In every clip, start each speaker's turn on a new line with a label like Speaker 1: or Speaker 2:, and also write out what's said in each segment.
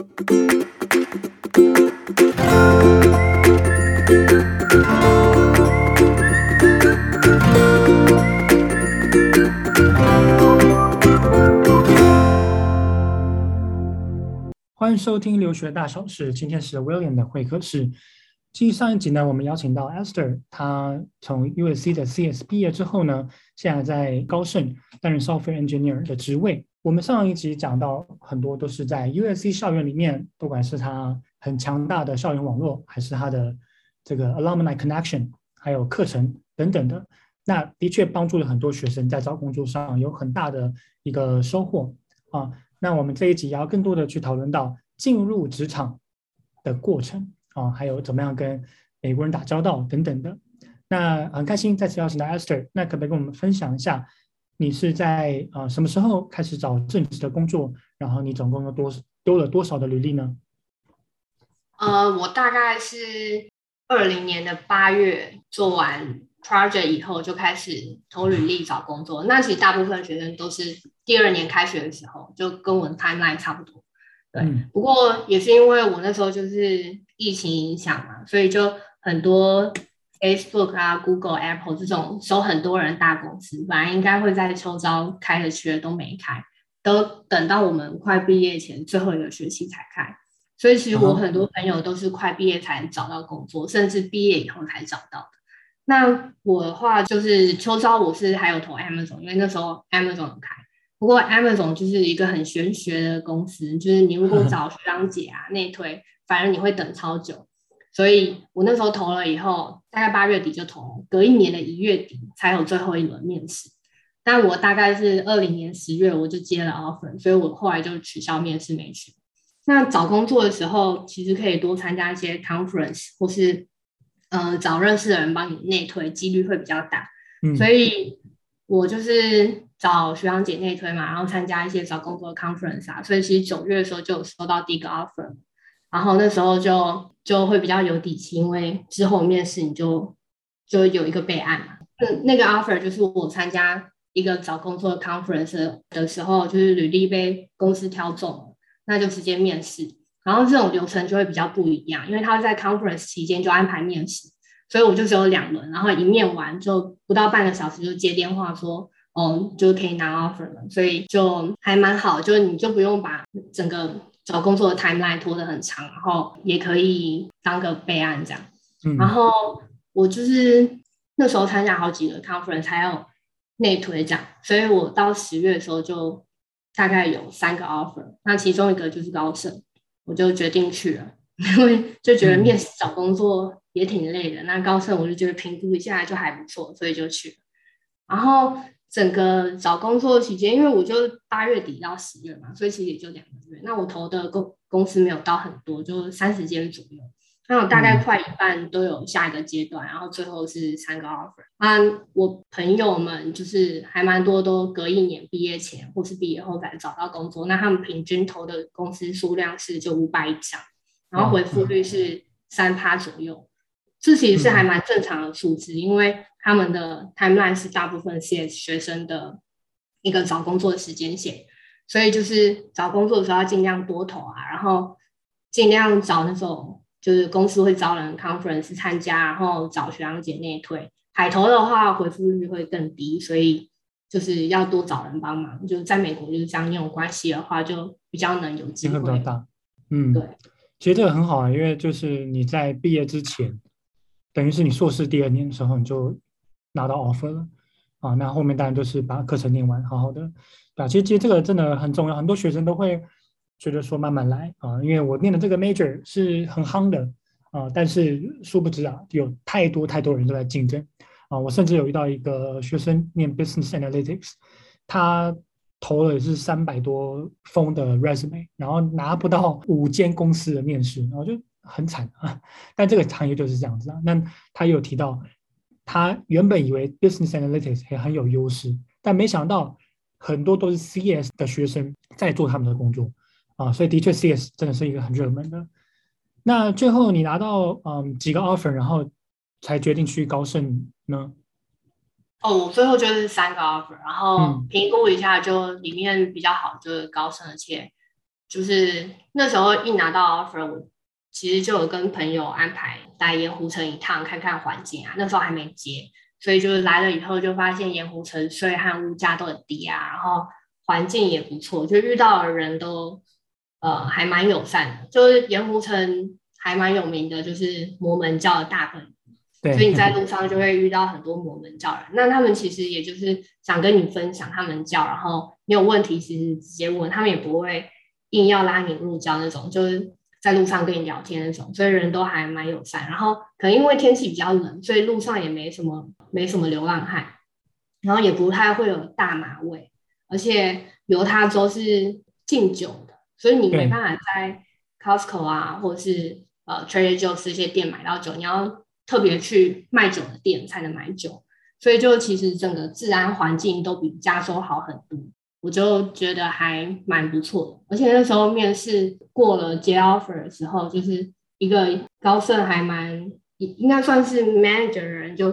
Speaker 1: 欢迎收听留学大小事。今天是 William 的会客室。继上一集呢，我们邀请到 Esther，她从 USC 的 CS 毕业之后呢，现在在高盛担任 Software Engineer 的职位。我们上一集讲到很多都是在 USC 校园里面，不管是它很强大的校园网络，还是它的这个 Alumni Connection，还有课程等等的，那的确帮助了很多学生在找工作上有很大的一个收获啊。那我们这一集也要更多的去讨论到进入职场的过程啊，还有怎么样跟美国人打交道等等的。那很开心再次邀请到 Esther，那可不可以跟我们分享一下，你是在啊什么时候开始找正职的工作？然后你总共有多丢了多少的履历呢？
Speaker 2: 呃，我大概是二零年的八月做完 project 以后就开始投履历找工作。那其实大部分学生都是第二年开学的时候，就跟我的 timeline 差不多。对，嗯、不过也是因为我那时候就是疫情影响嘛，所以就很多 Facebook 啊、Google、Apple 这种收很多人大公司，本来应该会在秋招开的缺都没开，都等到我们快毕业前最后一个学期才开。所以其实我很多朋友都是快毕业才找到工作，甚至毕业以后才找到的。那我的话就是秋招，我是还有投 Amazon，因为那时候 Amazon 有开。不过 Amazon 就是一个很玄学的公司，就是你如果 找学长姐啊内推，反而你会等超久。所以我那时候投了以后，大概八月底就投，隔一年的一月底才有最后一轮面试。但我大概是二零年十月我就接了 offer，所以我后来就取消面试没去。那找工作的时候，其实可以多参加一些 conference，或是。呃，找认识的人帮你内推，几率会比较大。嗯，所以我就是找学长姐内推嘛，然后参加一些找工作的 conference 啊。所以其实九月的时候就有收到第一个 offer，然后那时候就就会比较有底气，因为之后面试你就就有一个备案嘛。嗯，那个 offer 就是我参加一个找工作的 conference 的时候，就是履历被公司挑中了，那就直接面试。然后这种流程就会比较不一样，因为他在 conference 期间就安排面试，所以我就只有两轮，然后一面完就不到半个小时就接电话说，哦，就可以拿 offer 了，所以就还蛮好，就是你就不用把整个找工作的 timeline 拖得很长，然后也可以当个备案这样。嗯、然后我就是那时候参加好几个 conference，还有内推这样，所以我到十月的时候就大概有三个 offer，那其中一个就是高盛。我就决定去了，因为就觉得面试找工作也挺累的。嗯、那高盛我就觉得评估一下就还不错，所以就去了。然后整个找工作期间，因为我就八月底到十月嘛，所以其实也就两个月。那我投的公公司没有到很多，就三十间左右。那我大概快一半都有下一个阶段，然后最后是三个 offer。那我朋友们就是还蛮多，都隔一年毕业前或是毕业后才找到工作。那他们平均投的公司数量是就五百以上，然后回复率是三趴左右，这其实是还蛮正常的数字，因为他们的 timeline 是大部分 CS 学生的一个找工作的时间线，所以就是找工作的时候要尽量多投啊，然后尽量找那种。就是公司会招人 conference 参加，然后找学长姐内推。海投的话回复率会更低，所以就是要多找人帮忙。就是在美国就是这样，你有关系的话就比较能有机会。机会比较大。
Speaker 1: 嗯，对。其实这个很好啊，因为就是你在毕业之前，等于是你硕士第二年的时候你就拿到 offer 了啊。那后面当然就是把课程念完，好好的。对啊，其实其实这个真的很重要，很多学生都会。觉得说慢慢来啊，因为我念的这个 major 是很夯的啊，但是殊不知啊，有太多太多人都在竞争啊。我甚至有遇到一个学生念 business analytics，他投了也是三百多封的 resume，然后拿不到五间公司的面试，然后就很惨啊。但这个行业就是这样子啊。那他有提到，他原本以为 business analytics 也很有优势，但没想到很多都是 CS 的学生在做他们的工作。啊，所以的确，CS 真的是一个很热门的。那最后你拿到嗯几个 offer，然后才决定去高盛呢？
Speaker 2: 哦，我最后就是三个 offer，然后评估一下，就里面比较好就是高盛，而且就是那时候一拿到 offer，我其实就有跟朋友安排来盐湖城一趟，看看环境啊。那时候还没接，所以就来了以后就发现盐湖城税和物价都很低啊，然后环境也不错，就遇到的人都呃还蛮友善的。就是盐湖城还蛮有名的，就是摩门教的大本。
Speaker 1: 对，
Speaker 2: 所以你在路上就会遇到很多摩门教人，那他们其实也就是想跟你分享他们教，然后你有问题其实直接问，他们也不会硬要拉你入教那种，就是在路上跟你聊天那种，所以人都还蛮友善。然后可能因为天气比较冷，所以路上也没什么没什么流浪汉，然后也不太会有大麻味，而且犹他州是禁酒的，所以你没办法在 Costco 啊或者是呃 Trader Joe's 这些店买到酒，你要。特别去卖酒的店才能买酒，所以就其实整个治安环境都比加州好很多，我就觉得还蛮不错的。而且那时候面试过了接 offer 的时候，就是一个高盛还蛮应该算是 manager 的人，就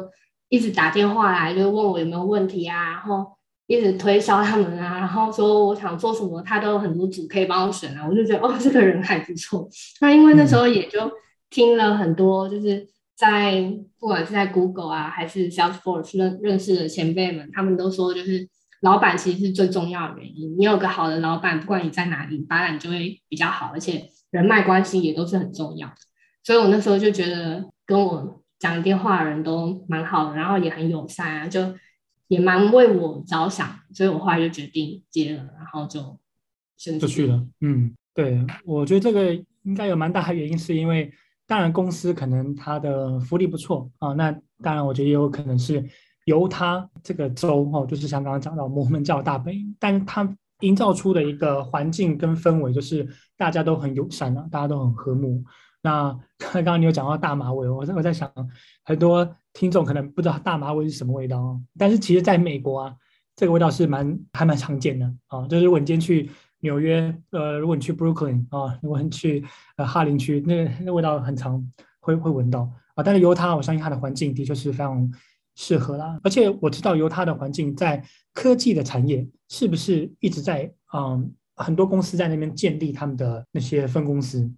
Speaker 2: 一直打电话来，就问我有没有问题啊，然后一直推销他们啊，然后说我想做什么，他都有很多组可以帮我选啊，我就觉得哦，这个人还不错。那因为那时候也就听了很多，就是。在不管是在 Google 啊，还是 Salesforce 认认识的前辈们，他们都说，就是老板其实是最重要的原因。你有个好的老板，不管你在哪里，发展就会比较好，而且人脉关系也都是很重要的。所以我那时候就觉得跟我讲电话的人都蛮好的，然后也很友善啊，就也蛮为我着想，所以我后来就决定接了，然后就
Speaker 1: 就去了。嗯，对，我觉得这个应该有蛮大的原因，是因为。当然，公司可能它的福利不错啊。那当然，我觉得也有可能是犹他这个州哦，就是像刚刚讲到摩门教大本营，但它营造出的一个环境跟氛围，就是大家都很友善啊，大家都很和睦。那 刚刚你有讲到大麻味，我在我在想，很多听众可能不知道大麻味是什么味道哦。但是其实在美国啊，这个味道是蛮还蛮常见的啊，就是如果你今天去。纽约，呃，如果你去 Brooklyn 啊，如果你去呃哈林区，那那味道很常会会闻到啊。但是犹他，我相信它的环境的确是非常适合啦。而且我知道犹他的环境在科技的产业是不是一直在嗯很多公司在那边建立他们的那些分公司？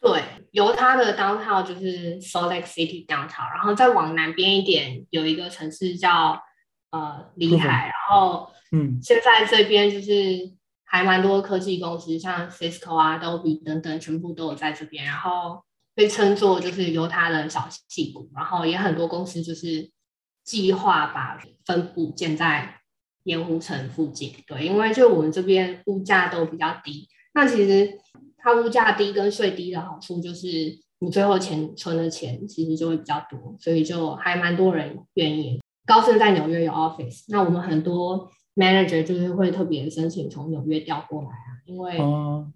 Speaker 2: 对，犹他的 downtown 就是 Salt Lake City downtown，然后再往南边一点有一个城市叫呃里海，然后嗯，现在这边就是。还蛮多科技公司，像 Cisco 啊、Adobe 等等，全部都有在这边，然后被称作就是犹他的小戏骨，然后也很多公司就是计划把分部建在盐湖城附近。对，因为就我们这边物价都比较低，那其实它物价低跟税低的好处就是你最后钱存的钱其实就会比较多，所以就还蛮多人愿意。高盛在纽约有 office，那我们很多。manager 就是会特别申请从纽约调过来，因为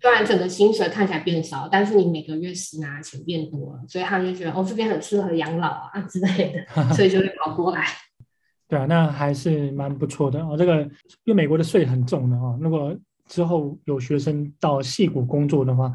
Speaker 2: 虽然整个薪水看起来变少，但是你每个月实拿的钱变多了，所以他们就觉得哦，这边很适合养老啊之类的，所以就会跑过来。
Speaker 1: 对啊，那还是蛮不错的哦。这个因为美国的税很重的哦，如果之后有学生到戏谷工作的话，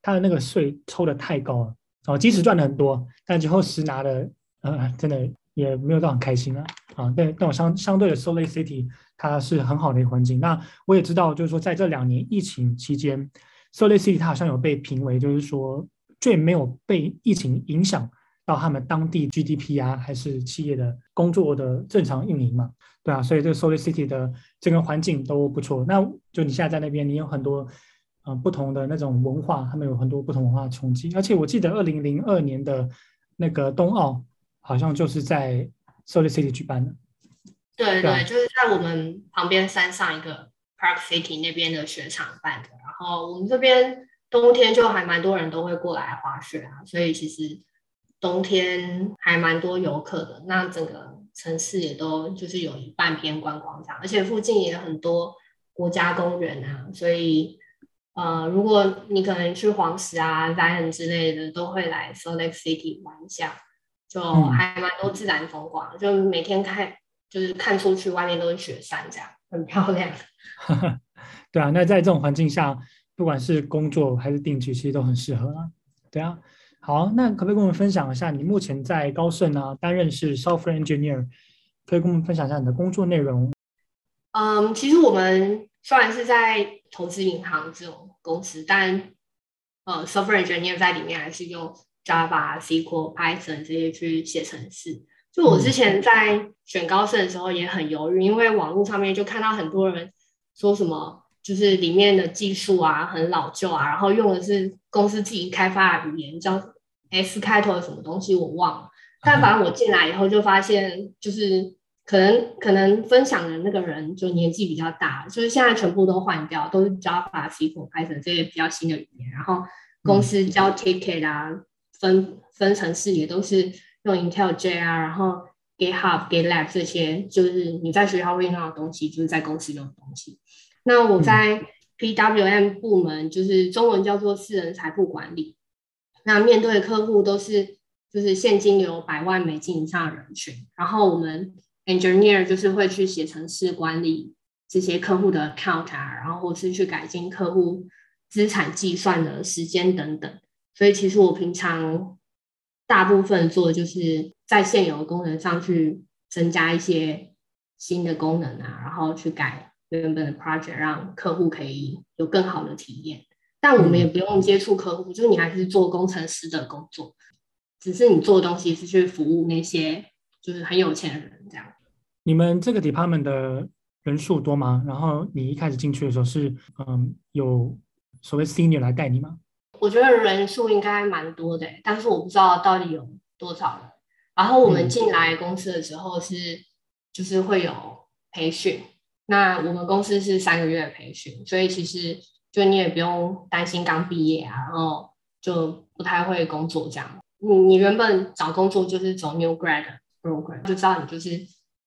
Speaker 1: 他的那个税抽的太高了哦，即使赚的很多，但最后实拿的呃，真的也没有到很开心啊啊。但但我相相对的 Salt Lake City。它是很好的一个环境。那我也知道，就是说在这两年疫情期间，Salt Lake City 它好像有被评为，就是说最没有被疫情影响到他们当地 GDP 啊，还是企业的工作的正常运营嘛？对啊，所以这个 Salt Lake City 的整个环境都不错。那就你现在在那边，你有很多呃不同的那种文化，他们有很多不同文化的冲击。而且我记得二零零二年的那个冬奥，好像就是在 Salt Lake City 举办的。
Speaker 2: 对对，就是在我们旁边山上一个 Park City 那边的雪场办的，然后我们这边冬天就还蛮多人都会过来滑雪啊，所以其实冬天还蛮多游客的。那整个城市也都就是有一半偏观光这样，而且附近也有很多国家公园啊，所以呃，如果你可能去黄石啊、Zion 之类的，都会来 Salt Lake City 玩一下，就还蛮多自然风光，就每天看。就是看出去外面都是雪山，这样很漂亮。
Speaker 1: 对啊，那在这种环境下，不管是工作还是定居，其实都很适合啊。对啊，好，那可不可以跟我们分享一下，你目前在高盛啊担任是 software engineer，可以跟我们分享一下你的工作内容？
Speaker 2: 嗯，其实我们虽然是在投资银行这种公司，但呃，software engineer 在里面还是用 Java、SQL、Python 这些去写程式。就我之前在选高盛的时候也很犹豫，因为网络上面就看到很多人说什么，就是里面的技术啊很老旧啊，然后用的是公司自己开发的语言，叫 S 开头的什么东西我忘了。但反正我进来以后就发现，就是。可能可能分享的那个人就年纪比较大，就是现在全部都换掉，都是 Java、SQL、Python 这些比较新的语言。然后公司交 ticket 啊，嗯、分分层式也都是用 IntelliJ 啊，然后 GitHub、GitLab 这些，就是你在学校会用到的东西，就是在公司用的东西。那我在 PWM 部门，就是中文叫做私人财富管理。那面对的客户都是就是现金流百万美金以上的人群，然后我们。Engineer 就是会去写程式管理这些客户的 account 啊，然后或是去改进客户资产计算的时间等等。所以其实我平常大部分做的就是在现有的功能上去增加一些新的功能啊，然后去改原本的 project，让客户可以有更好的体验。但我们也不用接触客户，就是你还是做工程师的工作，只是你做的东西是去服务那些。就是很有钱的人这样。
Speaker 1: 你们这个 department 的人数多吗？然后你一开始进去的时候是嗯有所谓 senior 来带你吗？
Speaker 2: 我觉得人数应该蛮多的，但是我不知道到底有多少人。然后我们进来公司的时候是、嗯、就是会有培训，那我们公司是三个月的培训，所以其实就你也不用担心刚毕业啊，然后就不太会工作这样。你你原本找工作就是走 new grad。program 就知道你就是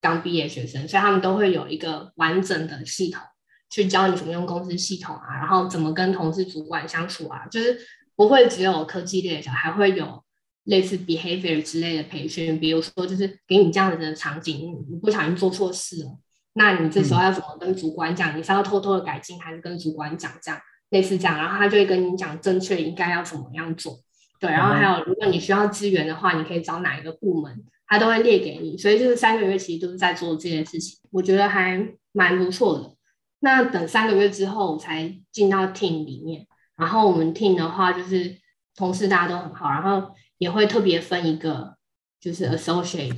Speaker 2: 刚毕业学生，所以他们都会有一个完整的系统去教你怎么用公司系统啊，然后怎么跟同事主管相处啊，就是不会只有科技类的，还会有类似 behavior 之类的培训，比如说就是给你这样子的场景，你不小心做错事了，那你这时候要怎么跟主管讲？你是要偷偷的改进，还是跟主管讲这样类似这样？然后他就会跟你讲正确应该要怎么样做。对，然后还有如果你需要资源的话，你可以找哪一个部门？他都会列给你，所以就是三个月其实都是在做这件事情，我觉得还蛮不错的。那等三个月之后我才进到 team 里面，然后我们 team 的话就是同事大家都很好，然后也会特别分一个就是 associate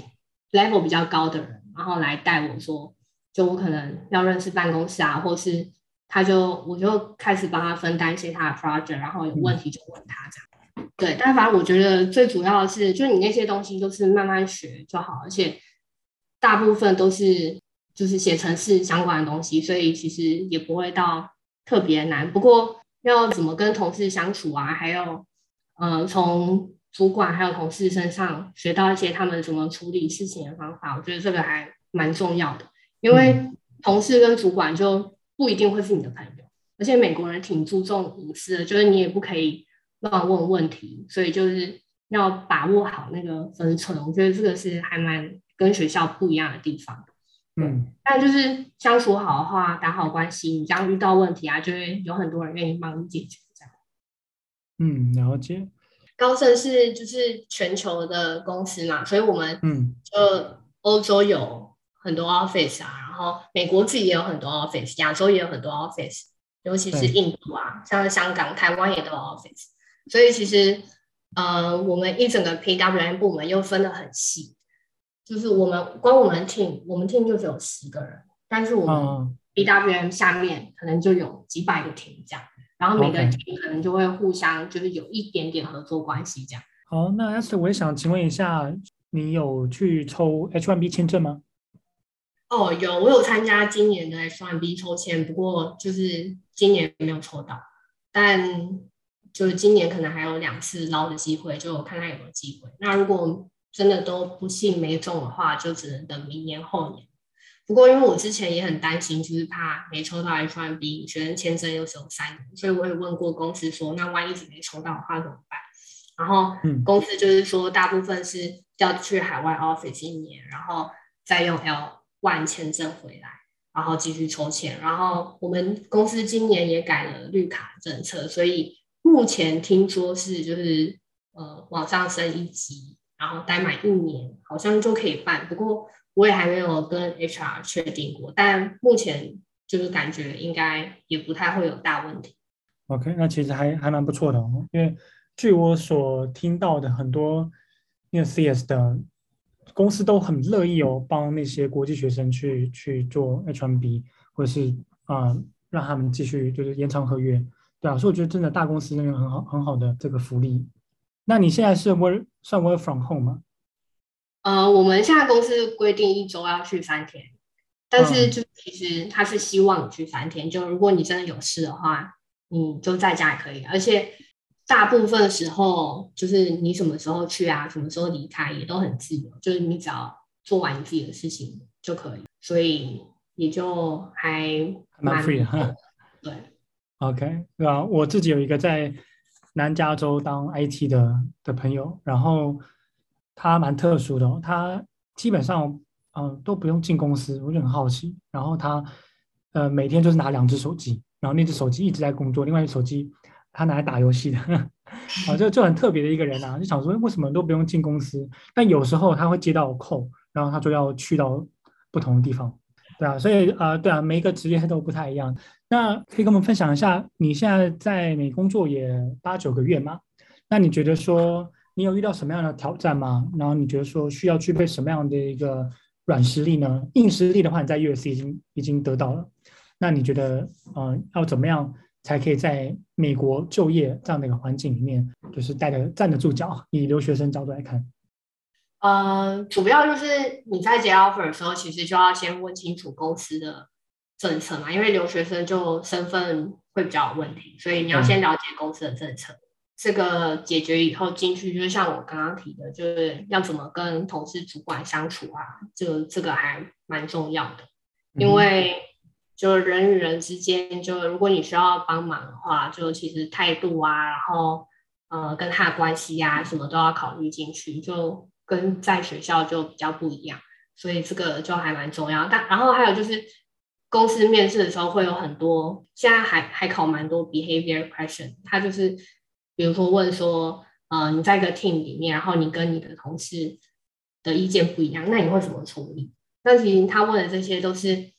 Speaker 2: level 比较高的人，然后来带我说，就我可能要认识办公室啊，或是他就我就开始帮他分担一些他的 project，然后有问题就问他这样。对，但反正我觉得最主要的是，就你那些东西都是慢慢学就好，而且大部分都是就是写程式相关的东西，所以其实也不会到特别难。不过要怎么跟同事相处啊，还有呃，从主管还有同事身上学到一些他们怎么处理事情的方法，我觉得这个还蛮重要的。因为同事跟主管就不一定会是你的朋友，而且美国人挺注重隐私的，就是你也不可以。乱问问题，所以就是要把握好那个分寸。我觉得这个是还蛮跟学校不一样的地方。嗯，但就是相处好的话，打好关系，你这样遇到问题啊，就会有很多人愿意帮你解决。这样。
Speaker 1: 嗯，了解。
Speaker 2: 高盛是就是全球的公司嘛，所以我们嗯，就欧洲有很多 office 啊，然后美国自己也有很多 office，亚洲也有很多 office，尤其是印度啊，像香港、台湾也都有 office。所以其实，呃，我们一整个 PWM 部门又分得很细，就是我们光我们 team，我们 team 就只有十个人，但是我们 BWM 下面可能就有几百个 team 这样，然后每个 team 可能就会互相就是有一点点合作关系这样。
Speaker 1: 好，那 Esther，我也想请问一下，你有去抽 H1B 签证吗？
Speaker 2: 哦，有，我有参加今年的 H1B 抽签，不过就是今年没有抽到，但。就是今年可能还有两次捞的机会，就看看有没有机会。那如果真的都不幸没中的话，就只能等明年后年。不过因为我之前也很担心，就是怕没抽到 H1B 学生签证又只有三年，所以我也问过公司说，那万一是没抽到的话怎么办？然后公司就是说，大部分是要去海外 office 一年，然后再用 L1 签证回来，然后继续抽签。然后我们公司今年也改了绿卡政策，所以。目前听说是就是呃往上升一级，然后待满一年，好像就可以办。不过我也还没有跟 HR 确定过，但目前就是感觉应该也不太会有大问题。
Speaker 1: OK，那其实还还蛮不错的哦，因为据我所听到的，很多念 CS 的公司都很乐意哦，帮那些国际学生去去做 H1B，或者是啊、让他们继续就是延长合约，对啊，所以我觉得真的大公司那个很好很好的这个福利。那你现在是 work 算 work from home 吗？
Speaker 2: 呃，我们现在公司规定一周要去三天，但是就其实他是希望你去三天，就如果你真的有事的话。你就在家也可以，而且大部分的时候，就是你什么时候去啊，什么时候离开也都很自由，就是你只要做完你自己的事情就可以，所以也就还蛮
Speaker 1: free 的。
Speaker 2: 对
Speaker 1: ，OK，对吧？我自己有一个在南加州当 IT 的的朋友，然后他蛮特殊的，他基本上嗯、都不用进公司，我就很好奇。然后他呃每天就是拿两只手机。然后那只手机一直在工作，另外一只手机他拿来打游戏的，啊，就就很特别的一个人啊，就想说为什么都不用进公司？但有时候他会接到 call，然后他就要去到不同的地方，对啊，所以啊、呃，对啊，每一个职业都不太一样。那可以跟我们分享一下，你现在在美工作也八九个月嘛？那你觉得说你有遇到什么样的挑战吗？然后你觉得说需要具备什么样的一个软实力呢？硬实力的话，你在 USC 已经已经得到了。那你觉得，嗯、要怎么样才可以在美国就业这样的一个环境里面，就是待得站得住脚？以留学生角度来看，
Speaker 2: 呃，主要就是你在接 offer 的时候，其实就要先问清楚公司的政策嘛，因为留学生就身份会比较有问题，所以你要先了解公司的政策。嗯、这个解决以后进去，就是像我刚刚提的，就是要怎么跟同事主管相处啊，这这个还蛮重要的，因为。嗯就人与人之间，就如果你需要帮忙的话，就其实态度啊，然后呃跟他的关系啊，什么都要考虑进去，就跟在学校就比较不一样，所以这个就还蛮重要。但然后还有就是公司面试的时候会有很多，现在还还考蛮多 behavior question，他就是比如说问说，呃你在一个 team 里面，然后你跟你的同事的意见不一样，那你会怎么处理？那其实他问的这些都是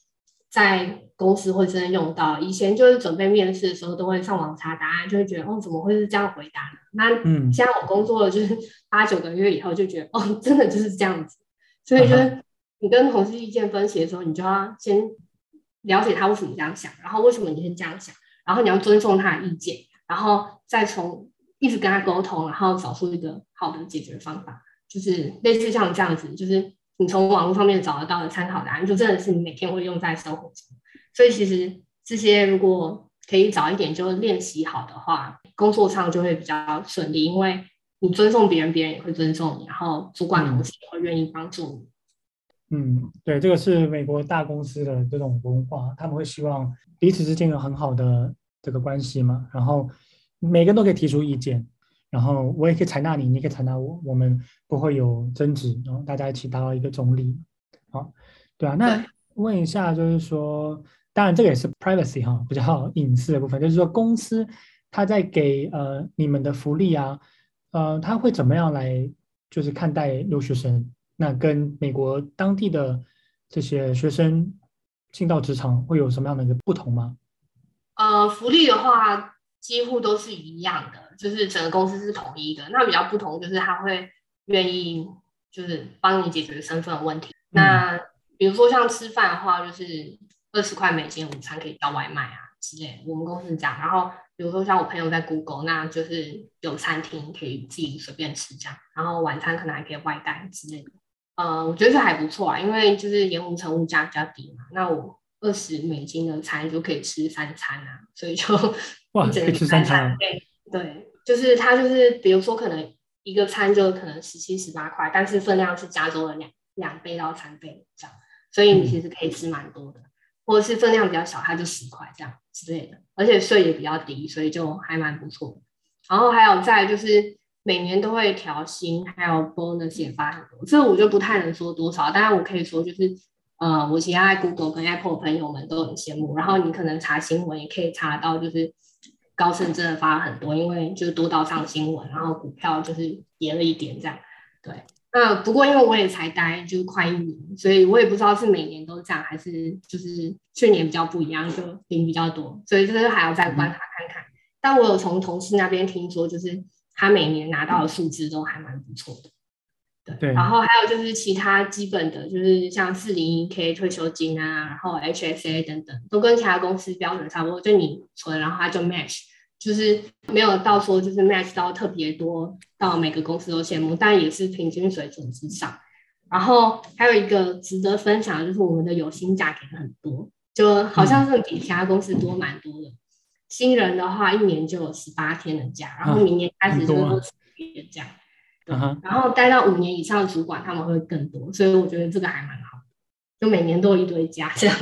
Speaker 2: 在公司会真的用到，以前就是准备面试的时候都会上网查答案，就会觉得哦，怎么会是这样回答呢？那嗯，现在我工作了就是八九个月以后，就觉得哦，真的就是这样子。所以就是你跟同事意见分歧的时候，你就要先了解他为什么这样想，然后为什么你先这样想，然后你要尊重他的意见，然后再从一直跟他沟通，然后找出一个好的解决方法，就是类似像这样子，就是你从网络上面找得到的参考答案，就真的是你每天会用在生活中。所以其实这些如果可以早一点就练习好的话，工作上就会比较顺利，因为你尊重别人，别人也会尊重你，然后主管同事也会愿意帮助你。
Speaker 1: 嗯，对，这个是美国大公司的这种文化，他们会希望彼此之间有很好的这个关系嘛，然后每个人都可以提出意见，然后我也可以采纳你，你也可以采纳我，我们不会有争执，然后大家一起达到一个中立。好，对啊，那问一下，就是说。当然，这个也是 privacy 哈，比较 隐私的部分。就是说，公司他在给呃你们的福利啊，呃，他会怎么样来就是看待留学生？那跟美国当地的这些学生进到职场会有什么样的一个不同吗？
Speaker 2: 呃，福利的话几乎都是一样的，就是整个公司是统一的。那比较不同就是他会愿意就是帮你解决身份的问题。嗯、那比如说像吃饭的话，就是。二十块美金午餐可以叫外卖啊之类，我们公司是这样。然后比如说像我朋友在 Google，那就是有餐厅可以自己随便吃这样。然后晚餐可能还可以外带之类的。呃，我觉得这还不错啊，因为就是盐湖城物价比较低嘛。那我二十美金的餐就可以吃三餐啊，所以就
Speaker 1: 哇，可以吃三餐。
Speaker 2: 对对，就是它就是比如说可能一个餐就可能十七十八块，但是分量是加州的两两倍到三倍这样，所以你其实可以吃蛮多的。嗯或者是分量比较小，它就十块这样之类的，而且税也比较低，所以就还蛮不错。然后还有再就是每年都会调薪，还有 bonus 也发很多，这个我就不太能说多少，当然我可以说就是，呃，我其他在 Google 跟 Apple 朋友们都很羡慕。然后你可能查新闻也可以查到，就是高盛真的发了很多，因为就多到上新闻，然后股票就是跌了一点这样，对。那不过因为我也才待就是快一年，所以我也不知道是每年都这样，还是就是去年比较不一样，就领比较多，所以这个还要再观察看看。但我有从同事那边听说，就是他每年拿到的数字都还蛮不错的。对，对。然后还有就是其他基本的，就是像四零一 K 退休金啊，然后 HSA 等等，都跟其他公司标准差不多，就你存，然后他就 match。就是没有到说就是 match 到特别多，到每个公司都羡慕，但也是平均水准之上。然后还有一个值得分享的就是我们的有薪假给的很多，就好像是比其他公司多蛮多的。新人的话一年就有十八天的假，然后明年开始就是二十天的假。然后待到五年以上的主管他们会更多，所以我觉得这个还蛮好，就每年都有一堆加这样。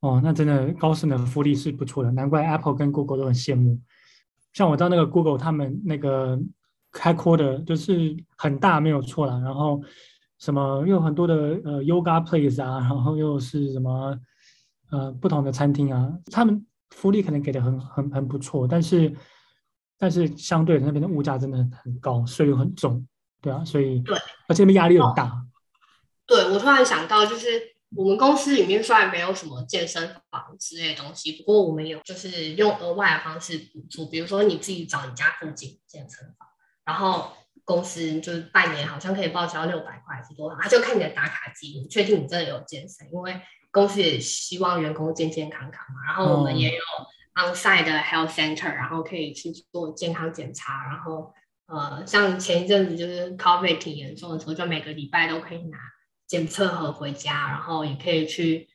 Speaker 1: 哦，那真的高盛的福利是不错的，难怪 Apple 跟 Google 都很羡慕。像我知道那个 Google 他们那个开阔的，就是很大没有错啦。然后什么又有很多的呃 Yoga Place 啊，然后又是什么呃不同的餐厅啊，他们福利可能给的很很很不错，但是但是相对那边的物价真的很高，税又很重，对啊，所以
Speaker 2: 对，
Speaker 1: 而且那边压力很大。
Speaker 2: 哦、对，我突然想到就是。我们公司里面虽然没有什么健身房之类的东西，不过我们有就是用额外的方式补助，比如说你自己找你家附近健身房，然后公司就是半年好像可以报销六百块是多少，他就看你的打卡记录，确定你真的有健身，因为公司也希望员工健健康康嘛。然后我们也有 onsite 的 health center，然后可以去做健康检查，然后呃，像前一阵子就是 COVID 挺严重的时候，就每个礼拜都可以拿。检测盒回家，然后也可以去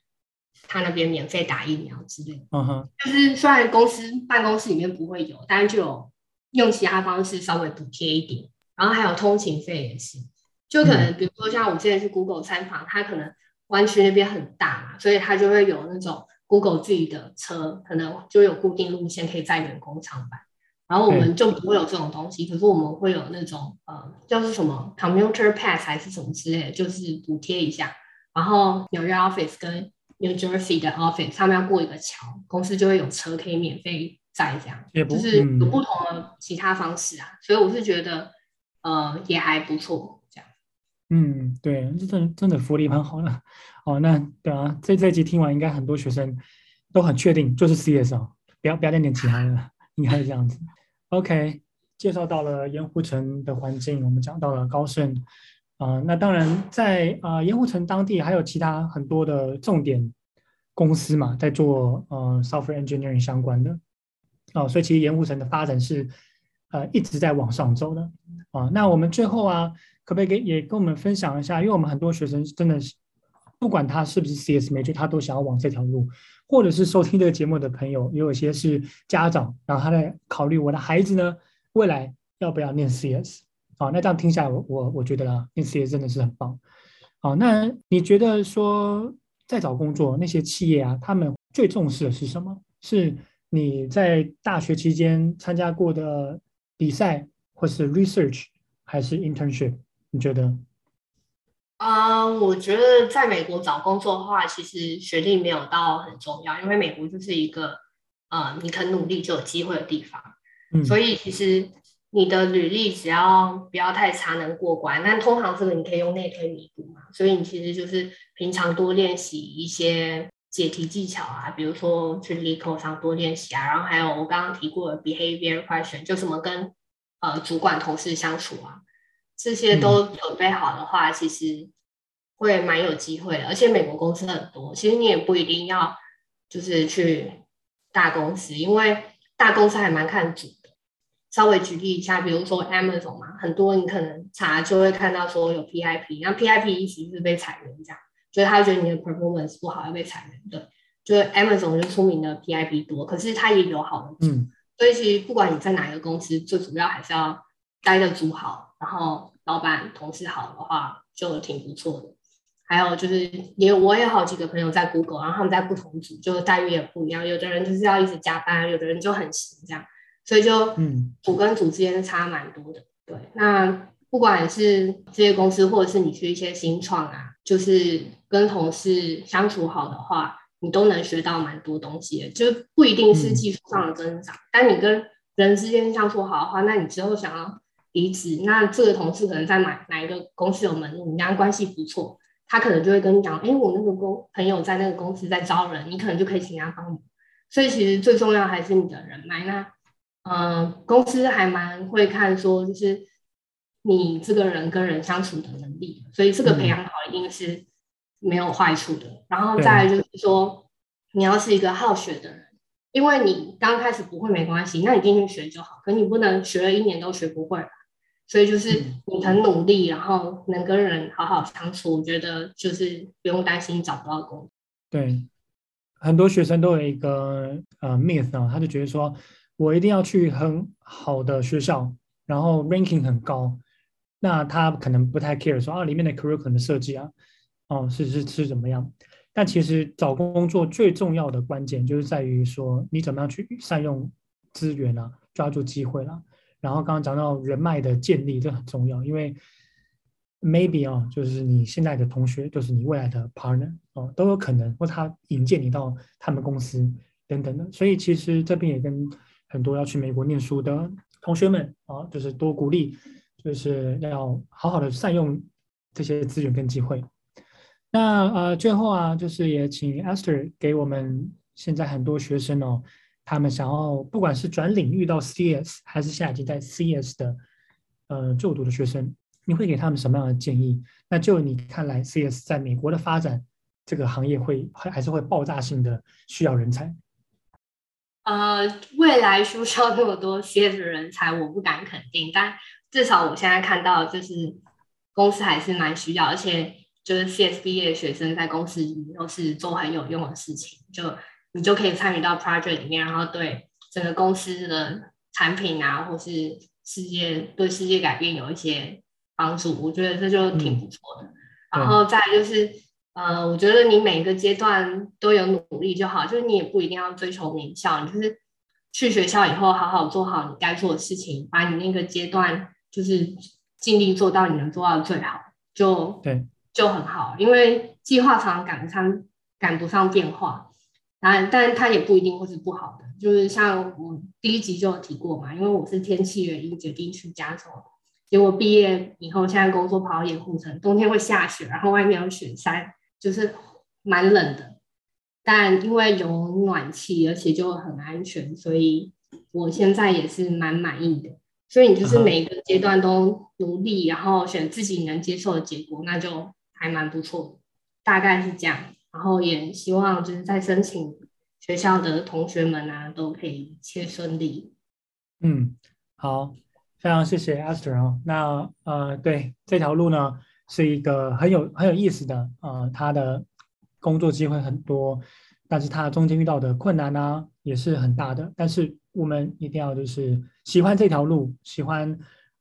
Speaker 2: 他那边免费打疫苗之类的。嗯哼，就是虽然公司办公室里面不会有，但是就有用其他方式稍微补贴一点。然后还有通勤费也是，就可能比如说像我之前去 Google 参访，它可能湾区那边很大嘛，所以它就会有那种 Google 自己的车，可能就有固定路线可以载员工上班。然后我们就不会有这种东西，可是我们会有那种呃，叫做什么 commuter pass 还是什么之类的，就是补贴一下。然后纽约 office 跟 New Jersey 的 office 他们要过一个桥，公司就会有车可以免费载这样，就是有不同的其他方式啊。所以我是觉得呃也还不错。
Speaker 1: 嗯，对，这真真的福利蛮好的。哦，那对啊，这这一集听完，应该很多学生都很确定就是 CS 哦，不要不要念点其他的，应该是这样子。OK，介绍到了盐湖城的环境，我们讲到了高盛，啊、那当然在啊、盐湖城当地还有其他很多的重点公司嘛，在做呃 software engineering 相关的，哦、所以其实盐湖城的发展是呃一直在往上走的，啊、那我们最后啊，可不可以给也跟我们分享一下，因为我们很多学生真的是不管他是不是 CS major，他都想要往这条路。或者是收听这个节目的朋友，也有些是家长，然后他在考虑我的孩子呢，未来要不要念 CS？好，那这样听下来，我我我觉得啊，念 CS 真的是很棒。好，那你觉得说在找工作那些企业啊，他们最重视的是什么？是你在大学期间参加过的比赛，或是 research，还是 internship？你觉得？
Speaker 2: 啊，uh, 我觉得在美国找工作的话，其实学历没有到很重要，因为美国就是一个呃，你肯努力就有机会的地方。嗯，所以其实你的履历只要不要太差，能过关。但通常这个你可以用内推弥补嘛，所以你其实就是平常多练习一些解题技巧啊，比如说去 LeetCode 上多练习啊，然后还有我刚刚提过的 behavior question，就怎么跟呃主管同事相处啊。这些都准备好的话，嗯、其实会蛮有机会的。而且美国公司很多，其实你也不一定要就是去大公司，因为大公司还蛮看组的。稍微举例一下，比如说 Amazon 嘛，很多你可能查就会看到说有 PIP，然后 PIP 一直是被裁员这样，所以他觉得你的 performance 不好要被裁员。对，就是 Amazon 就出名的 PIP 多，可是它也有好的组。嗯、所以其实不管你在哪一个公司，最主要还是要待的组好。然后老板同事好的话就挺不错的，还有就是也我也有好几个朋友在 Google，然后他们在不同组，就待遇也不一样。有的人就是要一直加班，有的人就很闲这样，所以就嗯组跟组之间差蛮多的。对，那不管是这些公司，或者是你去一些新创啊，就是跟同事相处好的话，你都能学到蛮多东西的，就不一定是技术上的增长，嗯、但你跟人之间相处好的话，那你之后想要。离职，那这个同事可能在哪哪一个公司有门路，你跟他关系不错，他可能就会跟你讲，哎，我那个公朋友在那个公司在招人，你可能就可以请他帮忙。所以其实最重要还是你的人脉。那公司还蛮会看说，就是你这个人跟人相处的能力，所以这个培养好一定是没有坏处的。嗯、然后再来就是说，你要是一个好学的人。因为你刚开始不会没关系，那你进去学就好。可你不能学了一年都学不会，所以就是你很努力，然后能跟人好好相处，我觉得就是不用担心找不到工作。
Speaker 1: 对，很多学生都有一个呃 myth 啊，他就觉得说我一定要去很好的学校，然后 ranking 很高，那他可能不太 care 说啊里面的 curriculum 的设计啊，哦是是是怎么样。但其实找工作最重要的关键就是在于说你怎么样去善用资源啊，抓住机会了。然后刚刚讲到人脉的建立，这很重要，因为 maybe 啊，就是你现在的同学，就是你未来的 partner 哦，都有可能或他引荐你到他们公司等等的。所以其实这边也跟很多要去美国念书的同学们啊，就是多鼓励，就是要好好的善用这些资源跟机会。那呃，最后啊，就是也请 Esther 给我们现在很多学生哦，他们想要不管是转领域到 CS，还是下一级在 CS 的呃就读的学生，你会给他们什么样的建议？那就你看来，CS 在美国的发展，这个行业会还还是会爆炸性的需要人才？
Speaker 2: 呃，未来需不需要那么多 CS 的人才，我不敢肯定，但至少我现在看到就是公司还是蛮需要，而且。就是 CS 毕业的学生在公司里面都是做很有用的事情，就你就可以参与到 project 里面，然后对整个公司的产品啊，或是世界对世界改变有一些帮助。我觉得这就挺不错的。嗯、然后再就是，呃，我觉得你每个阶段都有努力就好，就是你也不一定要追求名校，你就是去学校以后好好做好你该做的事情，把你那个阶段就是尽力做到你能做到最好，就对。就很好，因为计划常常赶不上，赶不上变化，但但它也不一定会是不好的。就是像我第一集就有提过嘛，因为我是天气原因决定去加州，结果毕业以后现在工作跑到盐湖城，冬天会下雪，然后外面有雪山，就是蛮冷的。但因为有暖气，而且就很安全，所以我现在也是蛮满意的。所以你就是每一个阶段都努力，然后选自己能接受的结果，那就。还蛮不错，大概是这样。然后也希望就是在申请学校的同学们啊，都可以一切顺利。
Speaker 1: 嗯，好，非常谢谢 Esther 哦。那呃，对这条路呢，是一个很有很有意思的，呃，他的工作机会很多，但是他中间遇到的困难呢、啊，也是很大的。但是我们一定要就是喜欢这条路，喜欢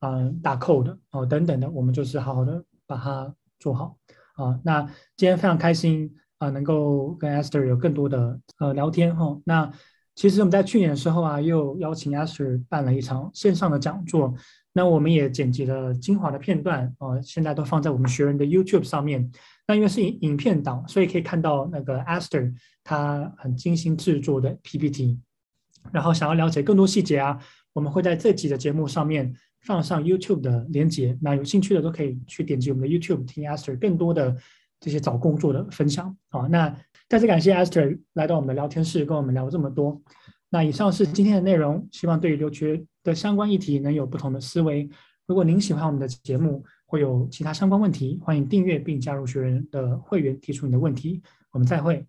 Speaker 1: 嗯、呃、打 code 哦、等等的，我们就是好好的把它做好。啊，那今天非常开心啊，能够跟 Esther 有更多的呃聊天哈、哦。那其实我们在去年的时候啊，又邀请 Esther 办了一场线上的讲座，那我们也剪辑了精华的片段啊，现在都放在我们学人的 YouTube 上面。那因为是影影片档，所以可以看到那个 Esther 他很精心制作的 PPT。然后想要了解更多细节啊，我们会在这集的节目上面。放上 YouTube 的连接，那有兴趣的都可以去点击我们的 YouTube 听 Esther 更多的这些找工作的分享啊。那再次感谢 Esther 来到我们的聊天室，跟我们聊这么多。那以上是今天的内容，希望对于留学的相关议题能有不同的思维。如果您喜欢我们的节目，会有其他相关问题，欢迎订阅并加入学人的会员，提出你的问题。我们再会。